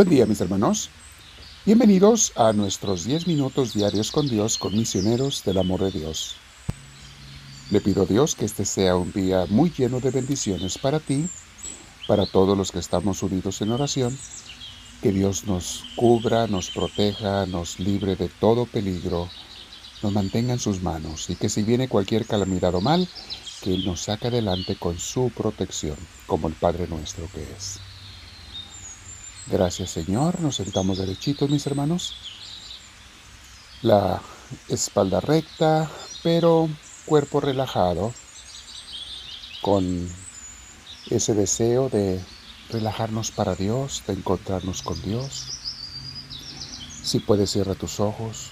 Buen día mis hermanos. Bienvenidos a nuestros 10 minutos diarios con Dios, con misioneros del amor de Dios. Le pido a Dios que este sea un día muy lleno de bendiciones para ti, para todos los que estamos unidos en oración, que Dios nos cubra, nos proteja, nos libre de todo peligro, nos mantenga en sus manos y que si viene cualquier calamidad o mal, que Él nos saque adelante con su protección, como el Padre nuestro que es. Gracias Señor. Nos sentamos derechitos, mis hermanos. La espalda recta, pero cuerpo relajado, con ese deseo de relajarnos para Dios, de encontrarnos con Dios. Si puedes, cierra tus ojos,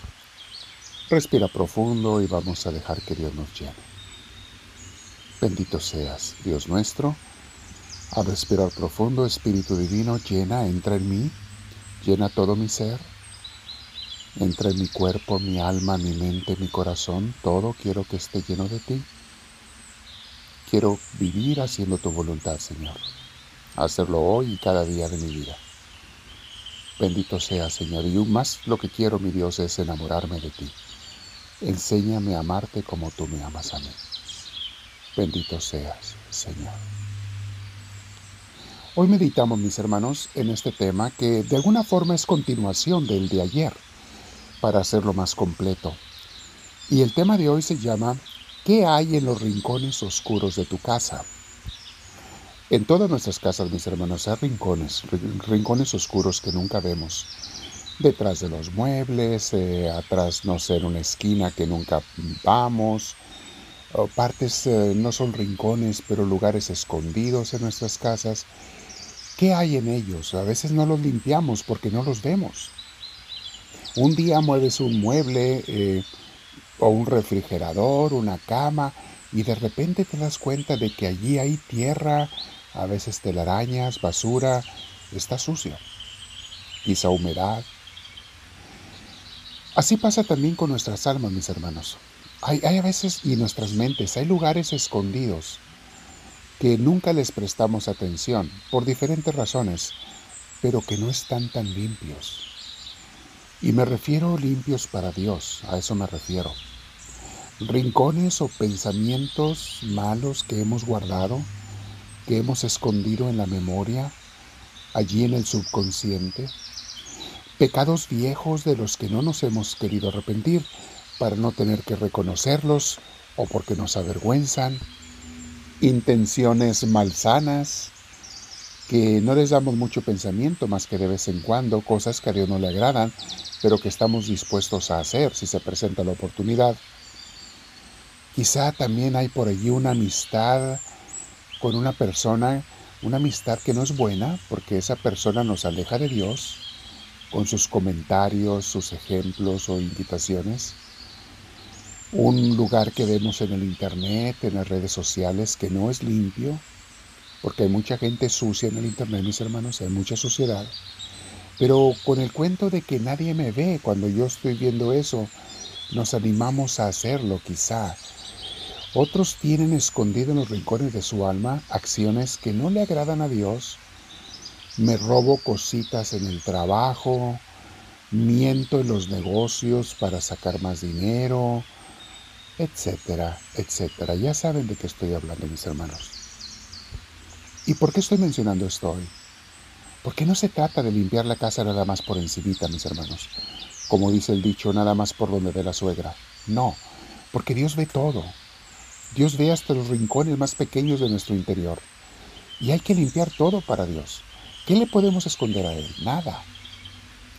respira profundo y vamos a dejar que Dios nos llene. Bendito seas, Dios nuestro al respirar profundo, Espíritu Divino, llena, entra en mí, llena todo mi ser, entra en mi cuerpo, mi alma, mi mente, mi corazón, todo quiero que esté lleno de ti. Quiero vivir haciendo tu voluntad, Señor. Hacerlo hoy y cada día de mi vida. Bendito sea, Señor. Y más lo que quiero, mi Dios, es enamorarme de ti. Enséñame a amarte como tú me amas a mí. Bendito seas, Señor. Hoy meditamos, mis hermanos, en este tema que de alguna forma es continuación del de ayer, para hacerlo más completo. Y el tema de hoy se llama ¿Qué hay en los rincones oscuros de tu casa? En todas nuestras casas, mis hermanos, hay rincones, rincones oscuros que nunca vemos. Detrás de los muebles, eh, atrás, no sé, en una esquina que nunca vamos. Partes eh, no son rincones, pero lugares escondidos en nuestras casas ¿Qué hay en ellos? A veces no los limpiamos porque no los vemos. Un día mueves un mueble eh, o un refrigerador, una cama, y de repente te das cuenta de que allí hay tierra, a veces telarañas, basura, está sucio, quizá humedad. Así pasa también con nuestras almas, mis hermanos. Hay, hay a veces, y nuestras mentes, hay lugares escondidos que nunca les prestamos atención por diferentes razones, pero que no están tan limpios. Y me refiero limpios para Dios, a eso me refiero. Rincones o pensamientos malos que hemos guardado, que hemos escondido en la memoria, allí en el subconsciente. Pecados viejos de los que no nos hemos querido arrepentir para no tener que reconocerlos o porque nos avergüenzan intenciones malsanas, que no les damos mucho pensamiento más que de vez en cuando, cosas que a Dios no le agradan, pero que estamos dispuestos a hacer si se presenta la oportunidad. Quizá también hay por allí una amistad con una persona, una amistad que no es buena porque esa persona nos aleja de Dios con sus comentarios, sus ejemplos o invitaciones un lugar que vemos en el Internet, en las redes sociales, que no es limpio, porque hay mucha gente sucia en el Internet, mis hermanos, hay mucha suciedad. Pero con el cuento de que nadie me ve cuando yo estoy viendo eso, nos animamos a hacerlo quizá. Otros tienen escondido en los rincones de su alma acciones que no le agradan a Dios. Me robo cositas en el trabajo, miento en los negocios para sacar más dinero, etcétera, etcétera. Ya saben de qué estoy hablando, mis hermanos. ¿Y por qué estoy mencionando esto hoy? Porque no se trata de limpiar la casa nada más por encimita, mis hermanos. Como dice el dicho, nada más por donde ve la suegra. No, porque Dios ve todo. Dios ve hasta los rincones más pequeños de nuestro interior. Y hay que limpiar todo para Dios. ¿Qué le podemos esconder a Él? Nada.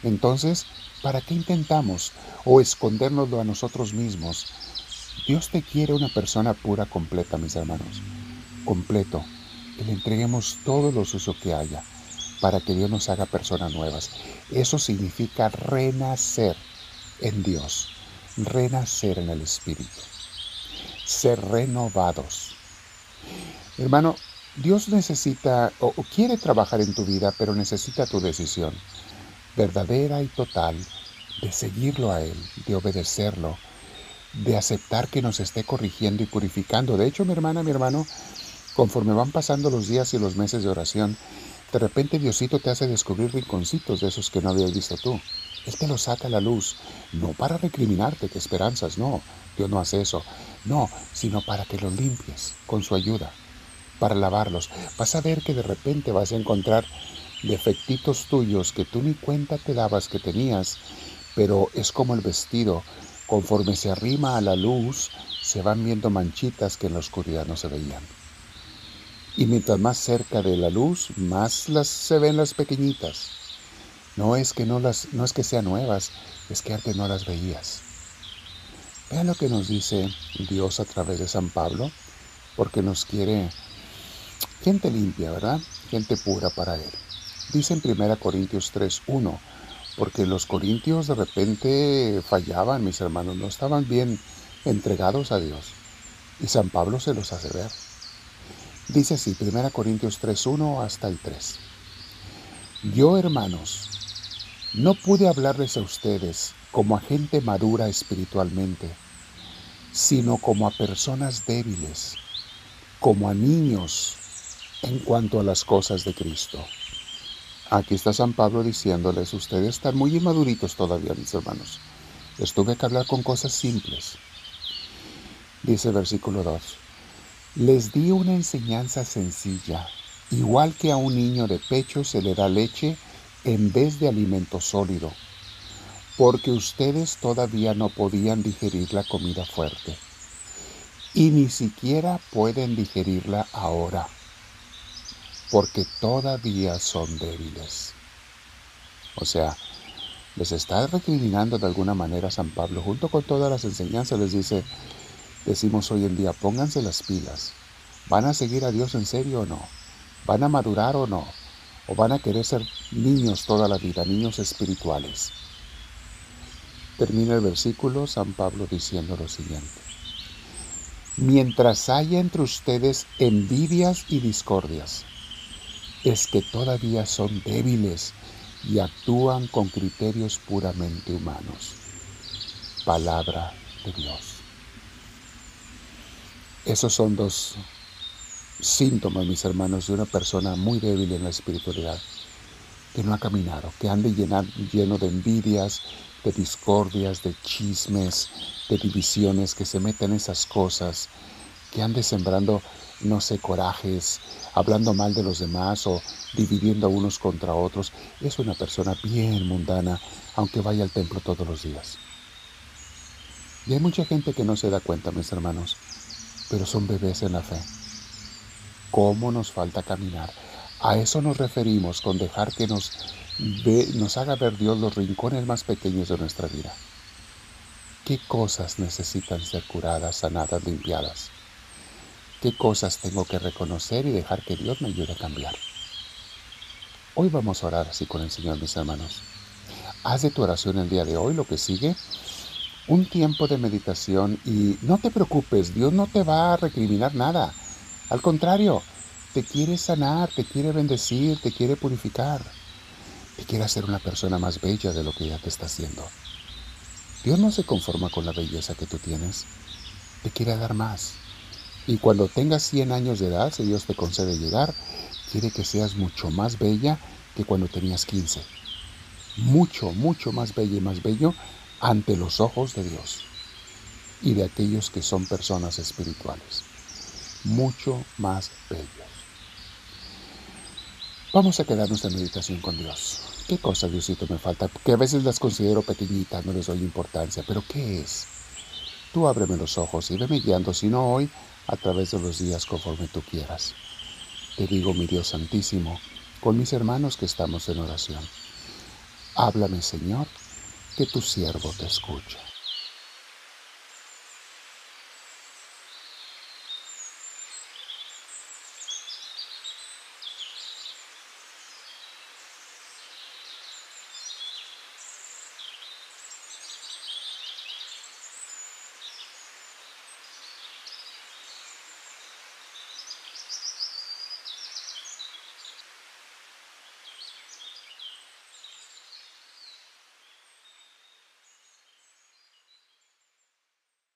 Entonces, ¿para qué intentamos o escondérnoslo a nosotros mismos Dios te quiere una persona pura, completa, mis hermanos. Completo. Que le entreguemos todos los usos que haya para que Dios nos haga personas nuevas. Eso significa renacer en Dios, renacer en el Espíritu, ser renovados. Hermano, Dios necesita o, quiere trabajar en tu vida, pero necesita tu decisión verdadera y total de seguirlo a Él, de obedecerlo, de aceptar que nos esté corrigiendo y purificando. De hecho, mi hermana, mi hermano, conforme van pasando los días y los meses de oración, De repente Diosito te hace descubrir rinconcitos de esos que no habías visto tú. Él te los saca a la luz, no para recriminarte que esperanzas, no, Dios no hace eso, no, sino para que los limpies con su ayuda, para lavarlos. Vas a ver que de repente vas a encontrar defectitos tuyos que tú ni cuenta te dabas que tenías, pero es como el vestido, conforme se arrima a la luz, se van viendo manchitas que en la oscuridad no se veían. Y mientras más cerca de la luz, más las se ven las pequeñitas. No es que no las no es que sean nuevas, es que antes no las veías. Vean lo que nos dice Dios a través de San Pablo, porque nos quiere gente limpia, ¿verdad? Gente pura para él. Dice en 1 Corintios 3:1, porque los corintios de repente fallaban, mis hermanos, no estaban bien entregados a Dios. Y San Pablo se los hace ver. Dice así, 1 Corintios 3:1 hasta el 3. Yo, hermanos, no pude hablarles a ustedes como a gente madura espiritualmente, sino como a personas débiles, como a niños en cuanto a las cosas de Cristo. Aquí está San Pablo diciéndoles, ustedes están muy inmaduritos todavía, mis hermanos. Les tuve que hablar con cosas simples. Dice versículo 2. Les di una enseñanza sencilla, igual que a un niño de pecho se le da leche en vez de alimento sólido, porque ustedes todavía no podían digerir la comida fuerte, y ni siquiera pueden digerirla ahora porque todavía son débiles. O sea, les está recriminando de alguna manera San Pablo, junto con todas las enseñanzas, les dice, decimos hoy en día, pónganse las pilas. ¿Van a seguir a Dios en serio o no? ¿Van a madurar o no? ¿O van a querer ser niños toda la vida, niños espirituales? Termina el versículo San Pablo diciendo lo siguiente. Mientras haya entre ustedes envidias y discordias, es que todavía son débiles y actúan con criterios puramente humanos. Palabra de Dios. Esos son dos síntomas, mis hermanos, de una persona muy débil en la espiritualidad, que no ha caminado, que ande lleno de envidias, de discordias, de chismes, de divisiones, que se meten en esas cosas, que ande sembrando no sé, corajes, hablando mal de los demás o dividiendo a unos contra otros, es una persona bien mundana, aunque vaya al templo todos los días. Y hay mucha gente que no se da cuenta, mis hermanos, pero son bebés en la fe. ¿Cómo nos falta caminar? A eso nos referimos con dejar que nos, nos haga ver Dios los rincones más pequeños de nuestra vida. ¿Qué cosas necesitan ser curadas, sanadas, limpiadas? Qué cosas tengo que reconocer y dejar que Dios me ayude a cambiar. Hoy vamos a orar así con el Señor, mis hermanos. Haz de tu oración el día de hoy lo que sigue, un tiempo de meditación y no te preocupes, Dios no te va a recriminar nada. Al contrario, te quiere sanar, te quiere bendecir, te quiere purificar, te quiere hacer una persona más bella de lo que ya te está haciendo. Dios no se conforma con la belleza que tú tienes, te quiere dar más. Y cuando tengas 100 años de edad, si Dios te concede llegar, quiere que seas mucho más bella que cuando tenías 15. Mucho, mucho más bella y más bello ante los ojos de Dios y de aquellos que son personas espirituales. Mucho más bellos. Vamos a quedarnos en meditación con Dios. ¿Qué cosa, Diosito, me falta? Que a veces las considero pequeñitas, no les doy importancia, pero ¿qué es? Tú ábreme los ojos y veme guiando, si no hoy, a través de los días conforme tú quieras. Te digo, mi Dios Santísimo, con mis hermanos que estamos en oración. Háblame, Señor, que tu siervo te escucha.